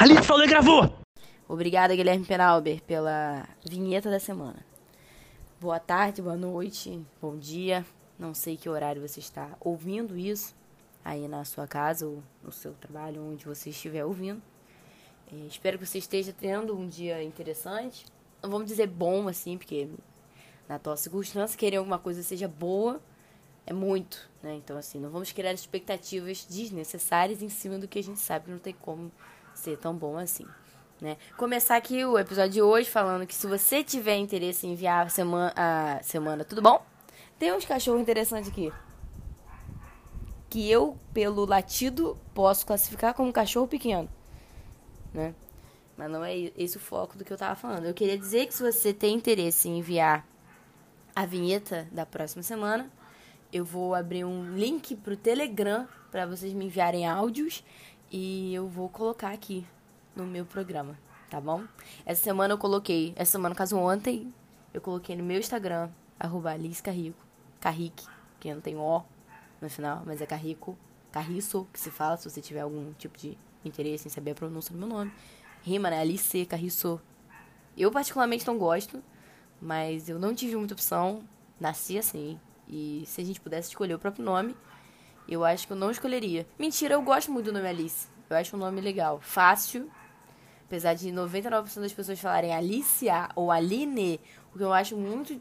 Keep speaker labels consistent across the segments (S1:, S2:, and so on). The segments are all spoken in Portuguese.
S1: Alice falou e gravou!
S2: Obrigada, Guilherme Penalber, pela vinheta da semana. Boa tarde, boa noite, bom dia. Não sei que horário você está ouvindo isso, aí na sua casa ou no seu trabalho, onde você estiver ouvindo. É, espero que você esteja tendo um dia interessante. Não vamos dizer bom assim, porque na tua circunstância querer alguma coisa seja boa é muito, né? Então assim, não vamos criar expectativas desnecessárias em cima do que a gente sabe que não tem como ser tão bom assim. Né? Começar aqui o episódio de hoje falando que se você tiver interesse em enviar a semana, a semana tudo bom? Tem uns cachorros interessantes aqui. Que eu, pelo latido, posso classificar como cachorro pequeno né? Mas não é esse o foco do que eu tava falando. Eu queria dizer que se você tem interesse em enviar a vinheta da próxima semana, eu vou abrir um link pro Telegram para vocês me enviarem áudios e eu vou colocar aqui no meu programa, tá bom? Essa semana eu coloquei, essa semana, caso ontem, eu coloquei no meu Instagram, arroba Alice Carrico, Carrique, que não tem O no final, mas é Carrico, Carriço, que se fala, se você tiver algum tipo de interesse em saber a pronúncia do meu nome. Rima, né? Alice Carriço. Eu particularmente não gosto, mas eu não tive muita opção. Nasci assim. E se a gente pudesse escolher o próprio nome, eu acho que eu não escolheria. Mentira, eu gosto muito do nome Alice. Eu acho um nome legal. Fácil. Apesar de 99% das pessoas falarem Alicia ou Aline, o que eu acho muito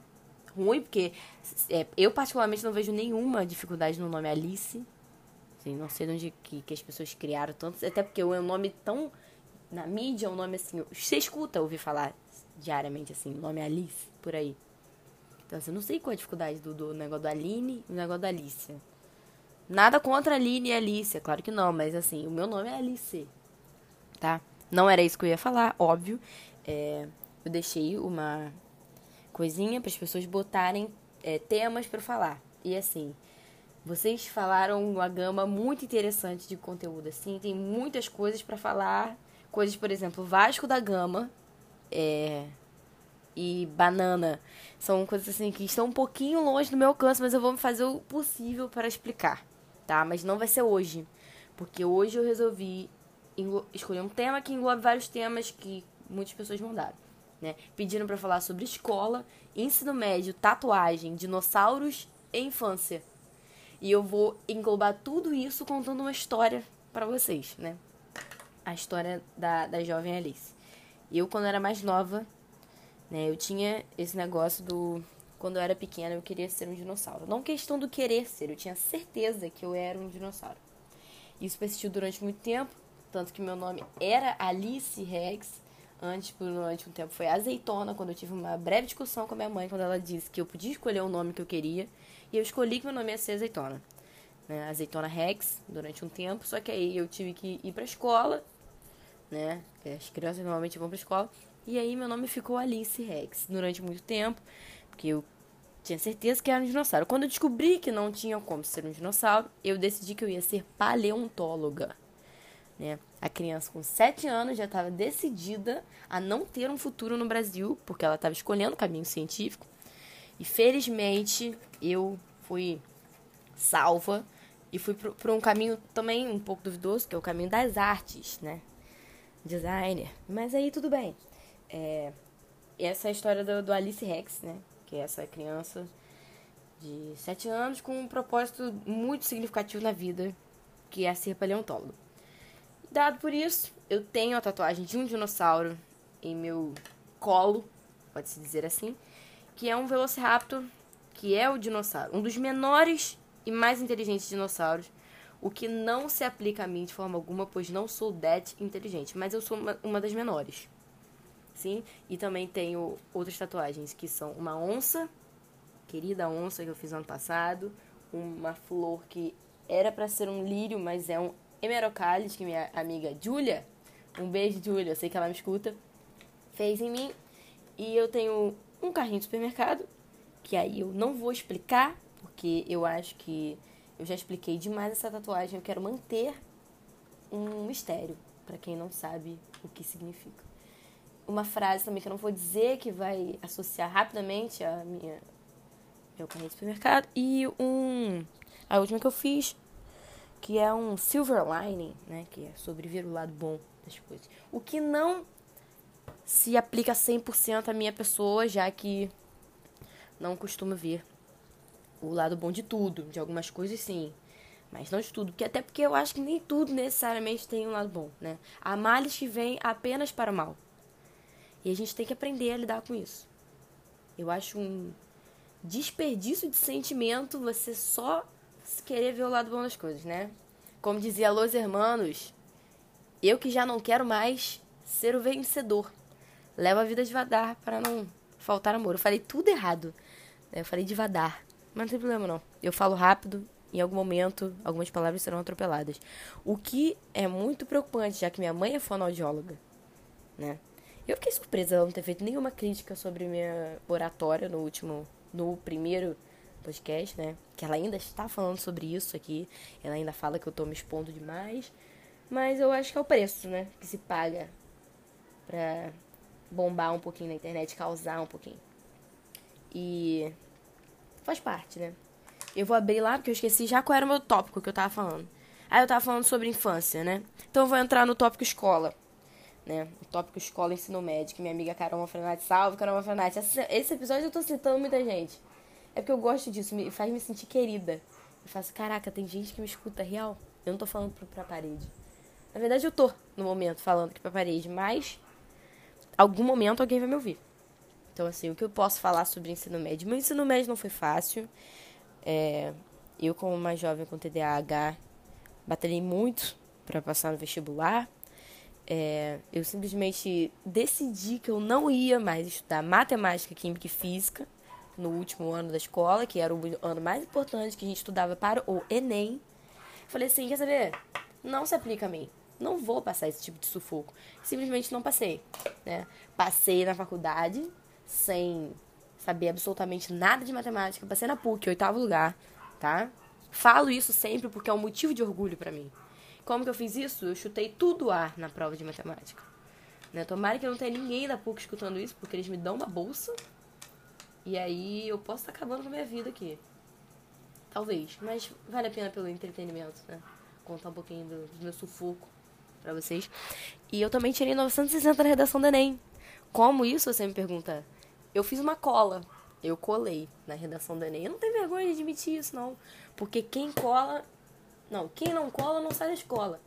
S2: ruim, porque é, eu particularmente não vejo nenhuma dificuldade no nome Alice. Assim, não sei de onde que, que as pessoas criaram tanto. Até porque é um nome tão. Na mídia é um nome assim. Você escuta ouvir falar diariamente assim, nome Alice, por aí. Então, assim, eu não sei qual é a dificuldade do, do negócio da Aline e o negócio da Alicia. Nada contra a Aline e a Alicia, claro que não, mas assim, o meu nome é Alice. Tá? Não era isso que eu ia falar, óbvio. É, eu deixei uma coisinha para as pessoas botarem é, temas para falar. E assim, vocês falaram uma gama muito interessante de conteúdo, assim, tem muitas coisas para falar, coisas, por exemplo, Vasco da Gama é, e banana, são coisas assim que estão um pouquinho longe do meu alcance, mas eu vou fazer o possível para explicar, tá? Mas não vai ser hoje, porque hoje eu resolvi escolher um tema que englobe vários temas que muitas pessoas mandaram. Né? Pediram para falar sobre escola, ensino médio, tatuagem, dinossauros e infância. E eu vou englobar tudo isso contando uma história para vocês, né? A história da, da jovem Alice. Eu, quando era mais nova, né, eu tinha esse negócio do. Quando eu era pequena, eu queria ser um dinossauro. Não questão do querer ser, eu tinha certeza que eu era um dinossauro. Isso persistiu durante muito tempo, tanto que meu nome era Alice Rex. Antes, durante um tempo, foi Azeitona, quando eu tive uma breve discussão com a minha mãe, quando ela disse que eu podia escolher o nome que eu queria. E eu escolhi que meu nome ia ser Azeitona. Né? Azeitona Rex, durante um tempo. Só que aí eu tive que ir pra escola, né? As crianças normalmente vão pra escola. E aí meu nome ficou Alice Rex durante muito tempo. Porque eu tinha certeza que era um dinossauro. Quando eu descobri que não tinha como ser um dinossauro, eu decidi que eu ia ser paleontóloga. Né? A criança com 7 anos já estava decidida a não ter um futuro no Brasil, porque ela estava escolhendo o caminho científico. E felizmente eu fui salva e fui por um caminho também um pouco duvidoso, que é o caminho das artes, né? Designer. Mas aí tudo bem. É, essa é a história do, do Alice Rex, né? Que é essa criança de 7 anos com um propósito muito significativo na vida, que é ser paleontólogo. Dado por isso, eu tenho a tatuagem de um dinossauro em meu colo, pode-se dizer assim, que é um Velociraptor, que é o dinossauro, um dos menores e mais inteligentes dinossauros, o que não se aplica a mim de forma alguma, pois não sou that inteligente, mas eu sou uma, uma das menores. Sim? E também tenho outras tatuagens, que são uma onça, querida onça que eu fiz ano passado, uma flor que era para ser um lírio, mas é um hemerocalis, que minha amiga Julia, um beijo Julia, eu sei que ela me escuta, fez em mim. E eu tenho um carrinho de supermercado, que aí eu não vou explicar, porque eu acho que eu já expliquei demais essa tatuagem. Eu quero manter um mistério para quem não sabe o que significa. Uma frase também que eu não vou dizer que vai associar rapidamente a minha meu carrinho de supermercado e um a última que eu fiz que é um silver lining, né? Que é sobre ver o lado bom das coisas. O que não se aplica 100% à minha pessoa, já que não costumo ver o lado bom de tudo. De algumas coisas, sim. Mas não de tudo. Porque, até porque eu acho que nem tudo necessariamente tem um lado bom, né? Há males que vêm apenas para o mal. E a gente tem que aprender a lidar com isso. Eu acho um desperdício de sentimento você só querer ver o lado bom das coisas, né? Como dizia Los Hermanos, eu que já não quero mais ser o vencedor. Leva a vida devagar para não faltar amor. Eu falei tudo errado. Eu falei devagar. Mas não tem problema não. Eu falo rápido, em algum momento algumas palavras serão atropeladas. O que é muito preocupante, já que minha mãe é fonoaudióloga, né? Eu fiquei surpresa ela não ter feito nenhuma crítica sobre minha oratória no último, no primeiro podcast, né? Que ela ainda está falando sobre isso aqui. Ela ainda fala que eu tô me expondo demais. Mas eu acho que é o preço, né? Que se paga pra bombar um pouquinho na internet, causar um pouquinho. E faz parte, né? Eu vou abrir lá porque eu esqueci já qual era o meu tópico que eu tava falando. Aí eu tava falando sobre infância, né? Então eu vou entrar no tópico escola. Né? O tópico escola ensino médio, que minha amiga Carol Frenati, salve Carol Frenati. Esse episódio eu tô citando muita gente. É porque eu gosto disso, me faz me sentir querida. Eu faço, caraca, tem gente que me escuta real. Eu não tô falando pra, pra parede. Na verdade, eu tô, no momento, falando aqui pra parede, mas algum momento alguém vai me ouvir. Então, assim, o que eu posso falar sobre ensino médio? Meu ensino médio não foi fácil. É, eu, como mais jovem com TDAH, batalhei muito para passar no vestibular. É, eu simplesmente decidi que eu não ia mais estudar matemática, química e física no último ano da escola, que era o ano mais importante que a gente estudava para o Enem. Falei assim, quer saber? Não se aplica a mim. Não vou passar esse tipo de sufoco. Simplesmente não passei, né? Passei na faculdade sem saber absolutamente nada de matemática. Passei na PUC, oitavo lugar, tá? Falo isso sempre porque é um motivo de orgulho para mim. Como que eu fiz isso? Eu chutei tudo ar na prova de matemática. Né? Tomara que não tenha ninguém da PUC escutando isso, porque eles me dão uma bolsa e aí eu posso estar acabando com a minha vida aqui. Talvez. Mas vale a pena pelo entretenimento, né? Contar um pouquinho do, do meu sufoco para vocês. E eu também tirei 960 na redação do Enem. Como isso, você me pergunta? Eu fiz uma cola. Eu colei na redação do Enem. Eu não tenho vergonha de admitir isso, não. Porque quem cola. Não, quem não cola não sai da escola.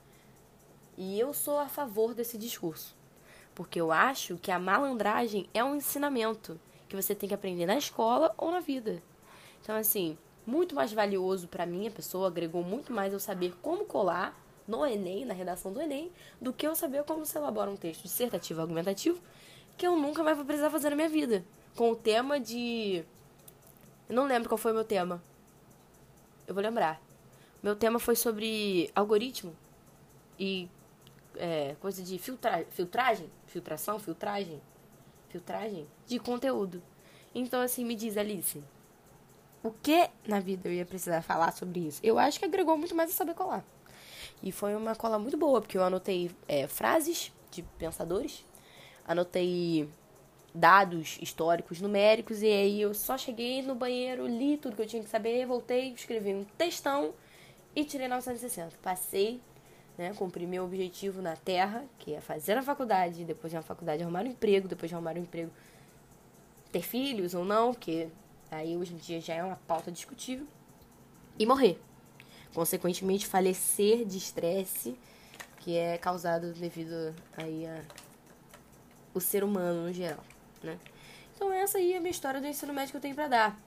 S2: E eu sou a favor desse discurso. Porque eu acho que a malandragem é um ensinamento que você tem que aprender na escola ou na vida. Então, assim, muito mais valioso para mim, a pessoa agregou muito mais eu saber como colar no Enem, na redação do Enem, do que eu saber como se elabora um texto dissertativo argumentativo que eu nunca mais vou precisar fazer na minha vida. Com o tema de. Eu não lembro qual foi o meu tema. Eu vou lembrar. Meu tema foi sobre algoritmo e é, coisa de filtra... filtragem, filtração, filtragem filtragem de conteúdo. Então, assim, me diz, Alice, o que na vida eu ia precisar falar sobre isso? Eu acho que agregou muito mais a saber colar. E foi uma cola muito boa, porque eu anotei é, frases de pensadores, anotei dados históricos, numéricos, e aí eu só cheguei no banheiro, li tudo que eu tinha que saber, voltei, escrevi um textão e tirei 960. Passei né? Cumprir meu objetivo na Terra, que é fazer a faculdade, depois de uma faculdade arrumar um emprego, depois de arrumar um emprego ter filhos ou não, que aí hoje em dia já é uma pauta discutível, e morrer. Consequentemente, falecer de estresse que é causado devido aí a o ser humano no geral, né? Então essa aí é a minha história do ensino médio que eu tenho para dar.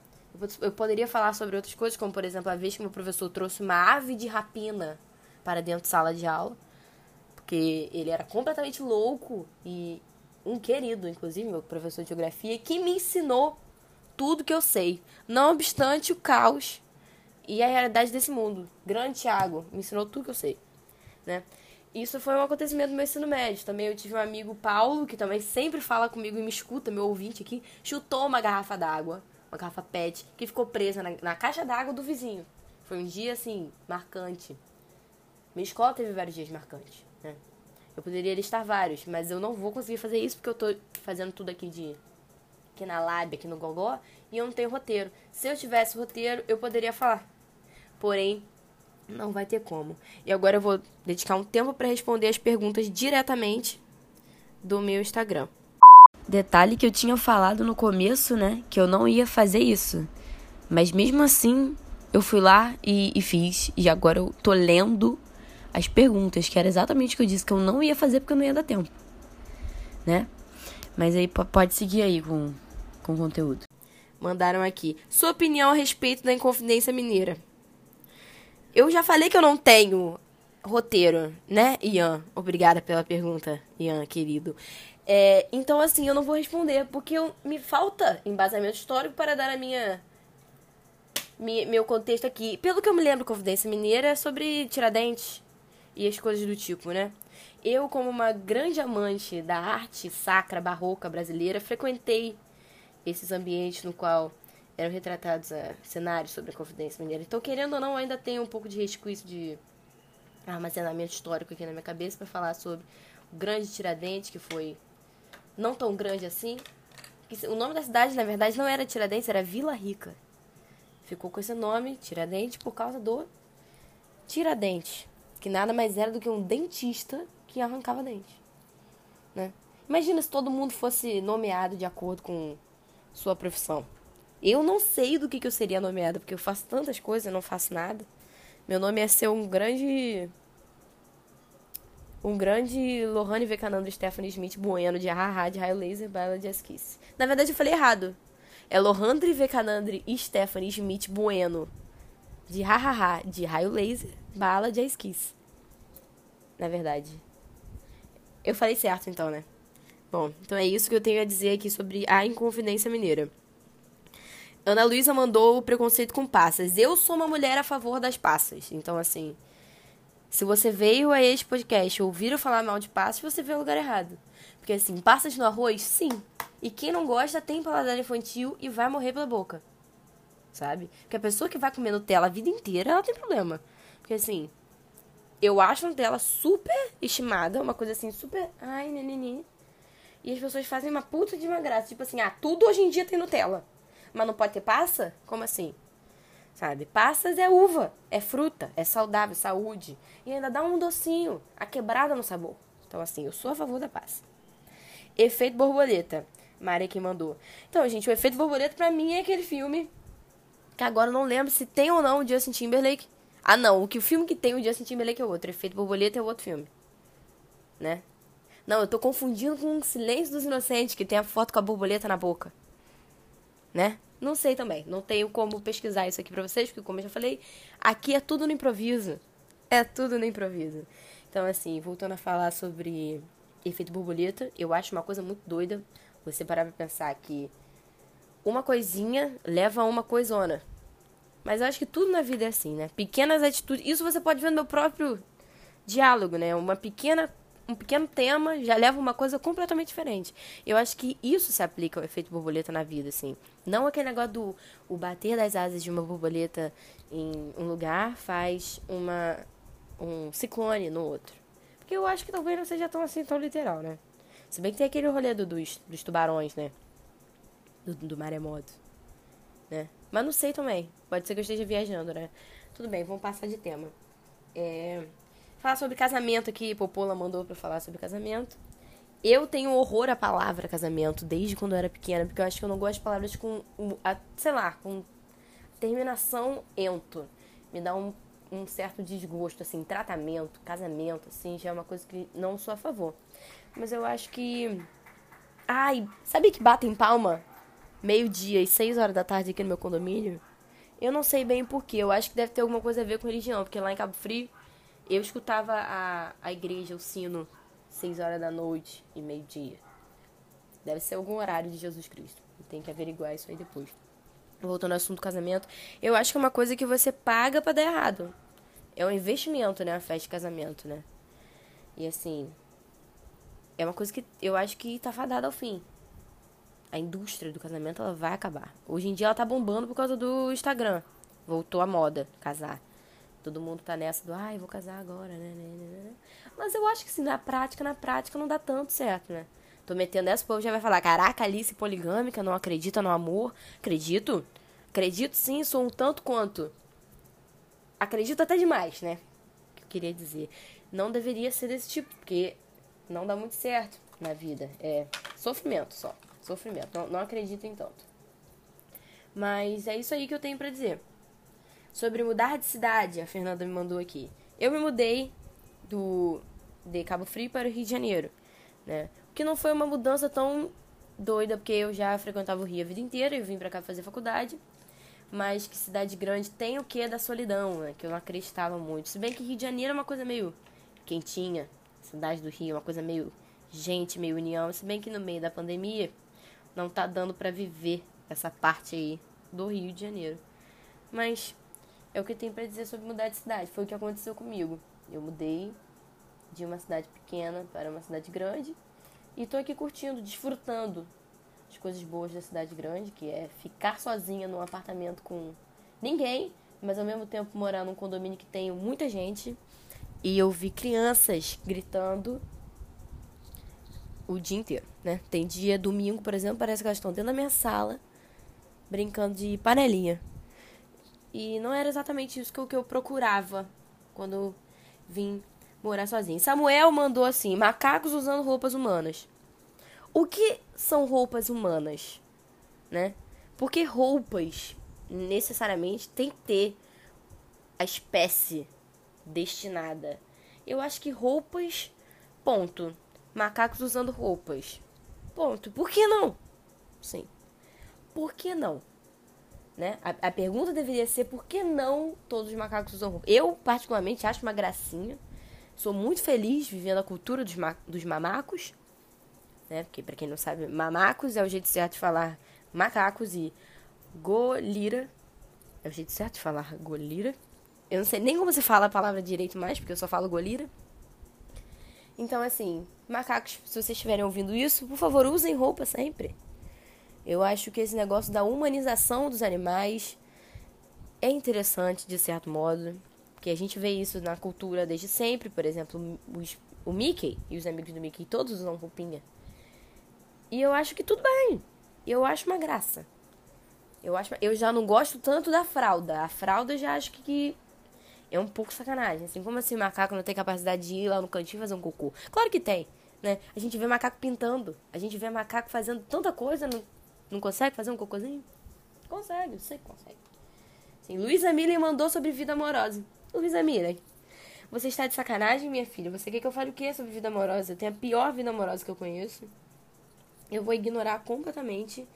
S2: Eu poderia falar sobre outras coisas, como por exemplo a vez que meu professor trouxe uma ave de rapina para dentro de sala de aula, porque ele era completamente louco e um querido, inclusive, meu professor de geografia, que me ensinou tudo que eu sei, não obstante o caos e a realidade desse mundo. Grande Thiago me ensinou tudo que eu sei, né? Isso foi um acontecimento do meu ensino médio. Também eu tive um amigo, Paulo, que também sempre fala comigo e me escuta, meu ouvinte aqui, chutou uma garrafa d'água, uma garrafa PET, que ficou presa na, na caixa d'água do vizinho. Foi um dia, assim, marcante. Minha escola teve vários dias marcantes, né? Eu poderia listar vários, mas eu não vou conseguir fazer isso porque eu tô fazendo tudo aqui de aqui na Lab, aqui no Gogó, e eu não tenho roteiro. Se eu tivesse roteiro, eu poderia falar. Porém, Não vai ter como. E agora eu vou dedicar um tempo para responder as perguntas diretamente do meu Instagram. Detalhe que eu tinha falado no começo, né? Que eu não ia fazer isso. Mas mesmo assim, eu fui lá e, e fiz. E agora eu tô lendo as perguntas, que era exatamente o que eu disse que eu não ia fazer porque eu não ia dar tempo. Né? Mas aí pode seguir aí com, com o conteúdo. Mandaram aqui. Sua opinião a respeito da Inconfidência Mineira. Eu já falei que eu não tenho roteiro, né, Ian? Obrigada pela pergunta, Ian, querido. É, então, assim, eu não vou responder, porque eu, me falta embasamento histórico para dar a minha, minha, meu contexto aqui. Pelo que eu me lembro, Confidência Mineira é sobre Tiradentes e as coisas do tipo, né? Eu, como uma grande amante da arte sacra barroca brasileira, frequentei esses ambientes no qual eram retratados uh, cenários sobre a Confidência Mineira. Então, querendo ou não, ainda tenho um pouco de resquício de armazenamento histórico aqui na minha cabeça para falar sobre o grande Tiradentes, que foi não tão grande assim. O nome da cidade, na verdade, não era Tiradentes, era Vila Rica. Ficou com esse nome, Tiradentes, por causa do Tiradentes, que nada mais era do que um dentista que arrancava dente. Né? Imagina se todo mundo fosse nomeado de acordo com sua profissão. Eu não sei do que, que eu seria nomeada, porque eu faço tantas coisas, eu não faço nada. Meu nome é ser um grande. Um grande Lohane Vecanando Stephanie Smith Bueno de Haha, de Raio Laser, Bala de Esquice. Na verdade, eu falei errado. É Lohandre Vecanandre e Stephanie Smith Bueno. De Hahaha, de Raio Laser, Bala de Esquice. Na verdade. Eu falei certo então, né? Bom, então é isso que eu tenho a dizer aqui sobre a Inconfidência Mineira. Ana Luísa mandou o preconceito com passas. Eu sou uma mulher a favor das passas. Então, assim, se você veio a este podcast ouvir eu falar mal de passas, você veio ao lugar errado. Porque, assim, passas no arroz, sim. E quem não gosta tem paladar infantil e vai morrer pela boca. Sabe? Porque a pessoa que vai comer Nutella a vida inteira, ela tem problema. Porque, assim, eu acho Nutella super estimada, uma coisa assim, super. Ai, neném. E as pessoas fazem uma puta de uma graça. Tipo assim, ah, tudo hoje em dia tem Nutella. Mas não pode ter passa? Como assim? Sabe? Passas é uva, é fruta, é saudável, saúde. E ainda dá um docinho, a quebrada no sabor. Então, assim, eu sou a favor da passa. Efeito borboleta. Maria que mandou. Então, gente, o Efeito Borboleta pra mim é aquele filme que agora eu não lembro se tem ou não o Justin Timberlake. Ah, não. O que o filme que tem o Justin Timberlake é outro. Efeito Borboleta é outro filme. Né? Não, eu tô confundindo com o Silêncio dos Inocentes, que tem a foto com a borboleta na boca. Né? Não sei também. Não tenho como pesquisar isso aqui pra vocês, porque, como eu já falei, aqui é tudo no improviso. É tudo no improviso. Então, assim, voltando a falar sobre efeito borboleta, eu acho uma coisa muito doida você parar pra pensar que uma coisinha leva a uma coisona. Mas eu acho que tudo na vida é assim, né? Pequenas atitudes. Isso você pode ver no meu próprio diálogo, né? Uma pequena um pequeno tema já leva uma coisa completamente diferente. Eu acho que isso se aplica ao efeito borboleta na vida, assim. Não aquele negócio do o bater das asas de uma borboleta em um lugar faz uma um ciclone no outro. Porque eu acho que talvez não seja tão assim, tão literal, né? Se bem que tem aquele rolê do, dos, dos tubarões, né? Do, do maremoto, né? Mas não sei também. Pode ser que eu esteja viajando, né? Tudo bem, vamos passar de tema. É... Falar sobre casamento aqui, Popola mandou pra falar sobre casamento. Eu tenho horror à palavra casamento desde quando eu era pequena, porque eu acho que eu não gosto de palavras com, sei lá, com terminação ento. Me dá um, um certo desgosto, assim, tratamento, casamento, assim, já é uma coisa que não sou a favor. Mas eu acho que. Ai, sabe que batem palma meio-dia e seis horas da tarde aqui no meu condomínio? Eu não sei bem porquê. Eu acho que deve ter alguma coisa a ver com religião, porque lá em Cabo Frio eu escutava a, a igreja, o sino, seis horas da noite e meio-dia. Deve ser algum horário de Jesus Cristo. Tem que averiguar isso aí depois. Voltando ao assunto do casamento, eu acho que é uma coisa que você paga para dar errado. É um investimento, né? A festa de casamento, né? E assim, é uma coisa que eu acho que tá fadada ao fim. A indústria do casamento, ela vai acabar. Hoje em dia ela tá bombando por causa do Instagram. Voltou à moda casar. Todo mundo tá nessa do, ai, vou casar agora, né, né, né, né? Mas eu acho que sim, na prática, na prática não dá tanto certo, né? Tô metendo essa, o povo já vai falar, caraca, Alice poligâmica, não acredita no amor. Acredito. Acredito sim, sou um tanto quanto. acredito até demais, né? Que eu queria dizer. Não deveria ser desse tipo, porque não dá muito certo na vida. É sofrimento só. Sofrimento. Não, não acredito em tanto. Mas é isso aí que eu tenho para dizer. Sobre mudar de cidade, a Fernanda me mandou aqui. Eu me mudei do de Cabo Frio para o Rio de Janeiro, né? O que não foi uma mudança tão doida, porque eu já frequentava o Rio a vida inteira, eu vim para cá fazer faculdade. Mas que cidade grande tem o que da solidão, né? Que eu não acreditava muito. Se bem que Rio de Janeiro é uma coisa meio quentinha, cidade do Rio é uma coisa meio gente, meio união. Se bem que no meio da pandemia não tá dando para viver essa parte aí do Rio de Janeiro. Mas é o que tem para dizer sobre mudar de cidade. Foi o que aconteceu comigo. Eu mudei de uma cidade pequena para uma cidade grande e tô aqui curtindo, desfrutando as coisas boas da cidade grande, que é ficar sozinha num apartamento com ninguém, mas ao mesmo tempo morar num condomínio que tem muita gente. E eu vi crianças gritando o dia inteiro, né? Tem dia, domingo, por exemplo, parece que elas estão dentro da minha sala brincando de panelinha. E não era exatamente isso que eu, que eu procurava quando vim morar sozinha. Samuel mandou assim: macacos usando roupas humanas. O que são roupas humanas, né? Porque roupas necessariamente tem que ter a espécie destinada. Eu acho que roupas, ponto. Macacos usando roupas. Ponto. Por que não? Sim. Por que não? Né? A, a pergunta deveria ser por que não todos os macacos usam roupa? Eu, particularmente, acho uma gracinha. Sou muito feliz vivendo a cultura dos, ma dos mamacos né? Porque para quem não sabe, mamacos é o jeito certo de falar macacos e golira é o jeito certo de falar golira. Eu não sei nem como você fala a palavra direito mais, porque eu só falo golira. Então, assim, macacos, se vocês estiverem ouvindo isso, por favor, usem roupa sempre. Eu acho que esse negócio da humanização dos animais é interessante, de certo modo. Porque a gente vê isso na cultura desde sempre. Por exemplo, os, o Mickey e os amigos do Mickey todos usam roupinha. E eu acho que tudo bem. Eu acho uma graça. Eu, acho, eu já não gosto tanto da fralda. A fralda eu já acho que é um pouco sacanagem. Assim, como assim macaco não tem capacidade de ir lá no cantinho fazer um cocô? Claro que tem, né? A gente vê macaco pintando. A gente vê macaco fazendo tanta coisa. Não, não consegue fazer um cocôzinho? Consegue, eu sei que consegue. Assim, Luísa Miller mandou sobre vida amorosa. Luísa Miller, você está de sacanagem, minha filha? Você quer que eu fale o que sobre vida amorosa? Eu tenho a pior vida amorosa que eu conheço eu vou ignorar completamente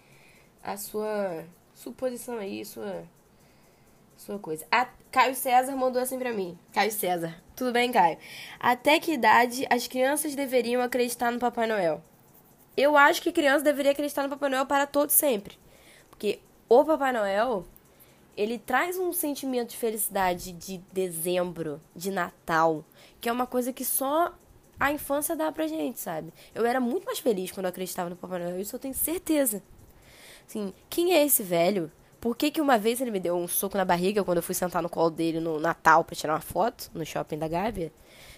S2: a sua suposição aí, sua sua coisa. A Caio César mandou assim pra mim. Caio César. Tudo bem, Caio? Até que idade as crianças deveriam acreditar no Papai Noel? Eu acho que criança deveria acreditar no Papai Noel para todo sempre. Porque o Papai Noel, ele traz um sentimento de felicidade de dezembro, de Natal, que é uma coisa que só a infância dá pra gente, sabe? Eu era muito mais feliz quando eu acreditava no Papai Noel, isso eu tenho certeza. Assim, quem é esse velho? Por que, que uma vez ele me deu um soco na barriga quando eu fui sentar no colo dele no Natal para tirar uma foto no shopping da Gávea?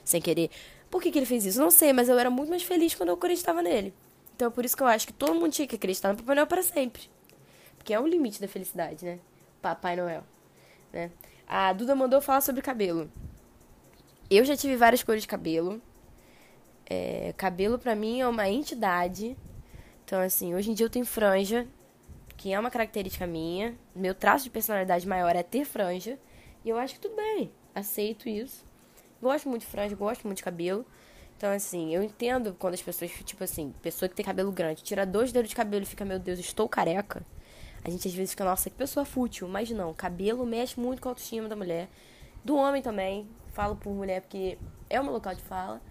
S2: Sem querer. Por que, que ele fez isso? Não sei, mas eu era muito mais feliz quando eu acreditava nele. Então é por isso que eu acho que todo mundo tinha que acreditar no Papai Noel para sempre. Porque é o limite da felicidade, né? Papai Noel. Né? A Duda mandou falar sobre cabelo. Eu já tive várias cores de cabelo. É, cabelo para mim é uma entidade. Então, assim, hoje em dia eu tenho franja, que é uma característica minha. Meu traço de personalidade maior é ter franja. E eu acho que tudo bem, aceito isso. Gosto muito de franja, gosto muito de cabelo. Então, assim, eu entendo quando as pessoas, tipo assim, pessoa que tem cabelo grande, tira dois dedos de cabelo e fica, meu Deus, estou careca. A gente às vezes fica, nossa, que pessoa fútil. Mas não, cabelo mexe muito com a autoestima da mulher. Do homem também. Falo por mulher porque é o meu local de fala.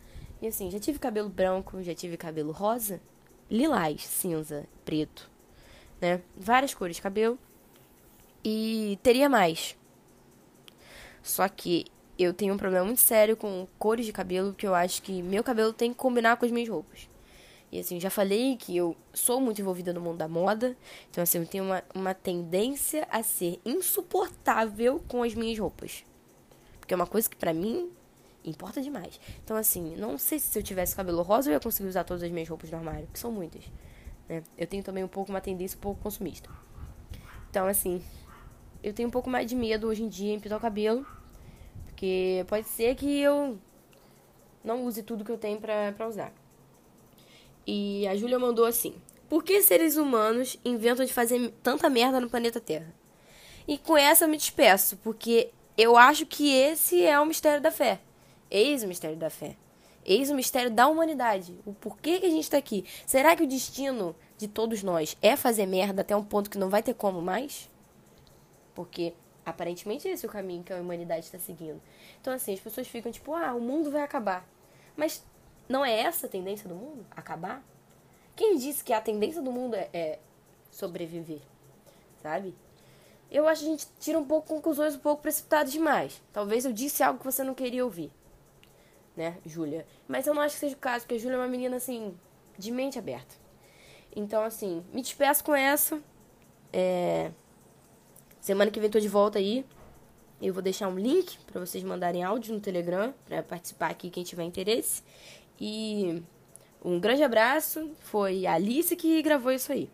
S2: E assim, já tive cabelo branco, já tive cabelo rosa, lilás, cinza, preto, né? Várias cores de cabelo. E teria mais. Só que eu tenho um problema muito sério com cores de cabelo, porque eu acho que meu cabelo tem que combinar com as minhas roupas. E assim, já falei que eu sou muito envolvida no mundo da moda. Então, assim, eu tenho uma, uma tendência a ser insuportável com as minhas roupas. Porque é uma coisa que para mim importa demais. Então, assim, não sei se eu tivesse cabelo rosa eu ia conseguir usar todas as minhas roupas no armário, que são muitas. Né? Eu tenho também um pouco uma tendência um pouco consumista. Então, assim, eu tenho um pouco mais de medo hoje em dia em pintar o cabelo. Porque pode ser que eu não use tudo que eu tenho pra usar. E a Júlia mandou assim: Por que seres humanos inventam de fazer tanta merda no planeta Terra? E com essa eu me despeço, porque eu acho que esse é o mistério da fé. Eis o mistério da fé. Eis o mistério da humanidade. O porquê que a gente está aqui. Será que o destino de todos nós é fazer merda até um ponto que não vai ter como mais? Porque aparentemente esse é o caminho que a humanidade está seguindo. Então, assim, as pessoas ficam tipo, ah, o mundo vai acabar. Mas não é essa a tendência do mundo? Acabar? Quem disse que a tendência do mundo é, é sobreviver? Sabe? Eu acho que a gente tira um pouco conclusões um pouco precipitadas demais. Talvez eu disse algo que você não queria ouvir. Né, Júlia? Mas eu não acho que seja o caso, porque a Júlia é uma menina, assim, de mente aberta. Então, assim, me despeço com essa. É... Semana que vem tô de volta aí. Eu vou deixar um link para vocês mandarem áudio no Telegram para participar aqui quem tiver interesse. E um grande abraço. Foi a Alice que gravou isso aí.